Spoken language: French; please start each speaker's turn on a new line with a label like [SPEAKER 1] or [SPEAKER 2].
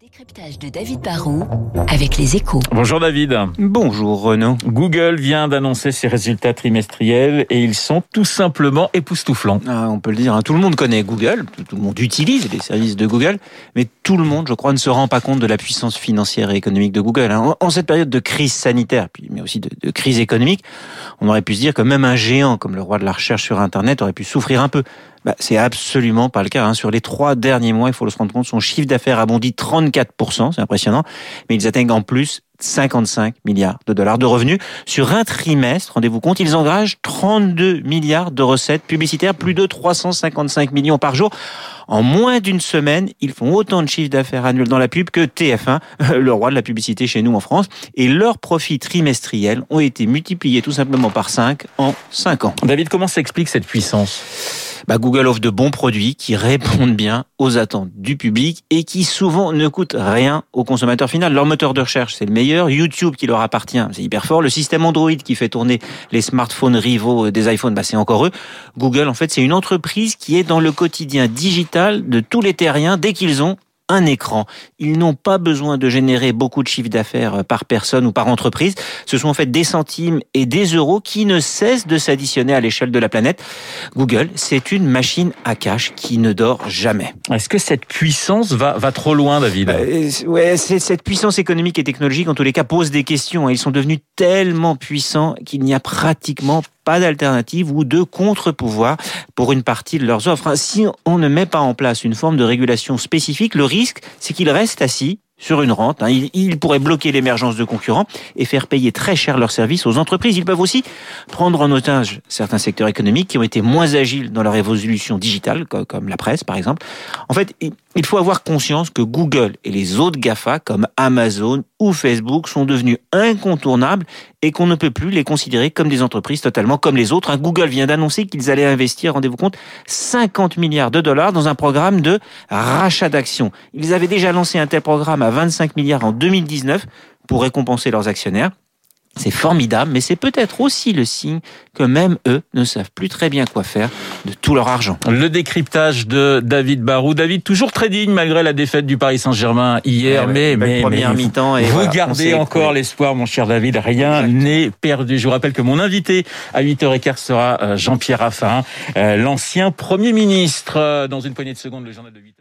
[SPEAKER 1] Décryptage de David Barrault avec les échos.
[SPEAKER 2] Bonjour David.
[SPEAKER 3] Bonjour Renaud.
[SPEAKER 2] Google vient d'annoncer ses résultats trimestriels et ils sont tout simplement époustouflants.
[SPEAKER 3] Ah, on peut le dire, hein. tout le monde connaît Google, tout le monde utilise les services de Google, mais tout le monde, je crois, ne se rend pas compte de la puissance financière et économique de Google. Hein. En cette période de crise sanitaire, mais aussi de, de crise économique, on aurait pu se dire que même un géant comme le roi de la recherche sur Internet aurait pu souffrir un peu. Bah, c'est absolument pas le cas. Hein. Sur les trois derniers mois, il faut le se rendre compte, son chiffre d'affaires a bondi 34%, c'est impressionnant, mais ils atteignent en plus 55 milliards de dollars de revenus. Sur un trimestre, rendez-vous compte, ils engagent 32 milliards de recettes publicitaires, plus de 355 millions par jour. En moins d'une semaine, ils font autant de chiffre d'affaires annuel dans la pub que TF1, le roi de la publicité chez nous en France. Et leurs profits trimestriels ont été multipliés tout simplement par 5 en 5 ans.
[SPEAKER 2] David, comment s'explique cette puissance?
[SPEAKER 3] Bah, Google offre de bons produits qui répondent bien aux attentes du public et qui souvent ne coûtent rien au consommateur final. Leur moteur de recherche, c'est le meilleur. YouTube qui leur appartient, c'est hyper fort. Le système Android qui fait tourner les smartphones rivaux des iPhones, bah, c'est encore eux. Google, en fait, c'est une entreprise qui est dans le quotidien digital de tous les terriens dès qu'ils ont un écran. Ils n'ont pas besoin de générer beaucoup de chiffre d'affaires euh, par personne ou par entreprise. Ce sont en fait des centimes et des euros qui ne cessent de s'additionner à l'échelle de la planète. Google, c'est une machine à cash qui ne dort jamais.
[SPEAKER 2] Est-ce que cette puissance va, va trop loin, David
[SPEAKER 3] euh, Ouais, cette puissance économique et technologique, en tous les cas, pose des questions. Ils sont devenus tellement puissants qu'il n'y a pratiquement pas d'alternative ou de contre-pouvoir pour une partie de leurs offres. Si on ne met pas en place une forme de régulation spécifique, le risque, c'est qu'ils restent assis sur une rente. Hein. Ils, pourraient bloquer l'émergence de concurrents et faire payer très cher leurs services aux entreprises. Ils peuvent aussi prendre en otage certains secteurs économiques qui ont été moins agiles dans leur évolution digitale, comme la presse par exemple. En fait, il faut avoir conscience que Google et les autres GAFA comme Amazon ou Facebook sont devenus incontournables et qu'on ne peut plus les considérer comme des entreprises totalement comme les autres. Google vient d'annoncer qu'ils allaient investir, rendez-vous compte, 50 milliards de dollars dans un programme de rachat d'actions. Ils avaient déjà lancé un tel programme 25 milliards en 2019 pour récompenser leurs actionnaires. C'est formidable, mais c'est peut-être aussi le signe que même eux ne savent plus très bien quoi faire de tout leur argent.
[SPEAKER 2] Le décryptage de David Barou. David, toujours très digne malgré la défaite du Paris Saint-Germain hier, mais, mais,
[SPEAKER 3] première mi-temps et
[SPEAKER 2] vous gardez encore l'espoir, mon cher David. Rien n'est perdu. Je vous rappelle que mon invité à 8h15 sera euh, Jean-Pierre Raffarin, euh, l'ancien Premier ministre. Euh, dans une poignée de secondes, le journal de 8h.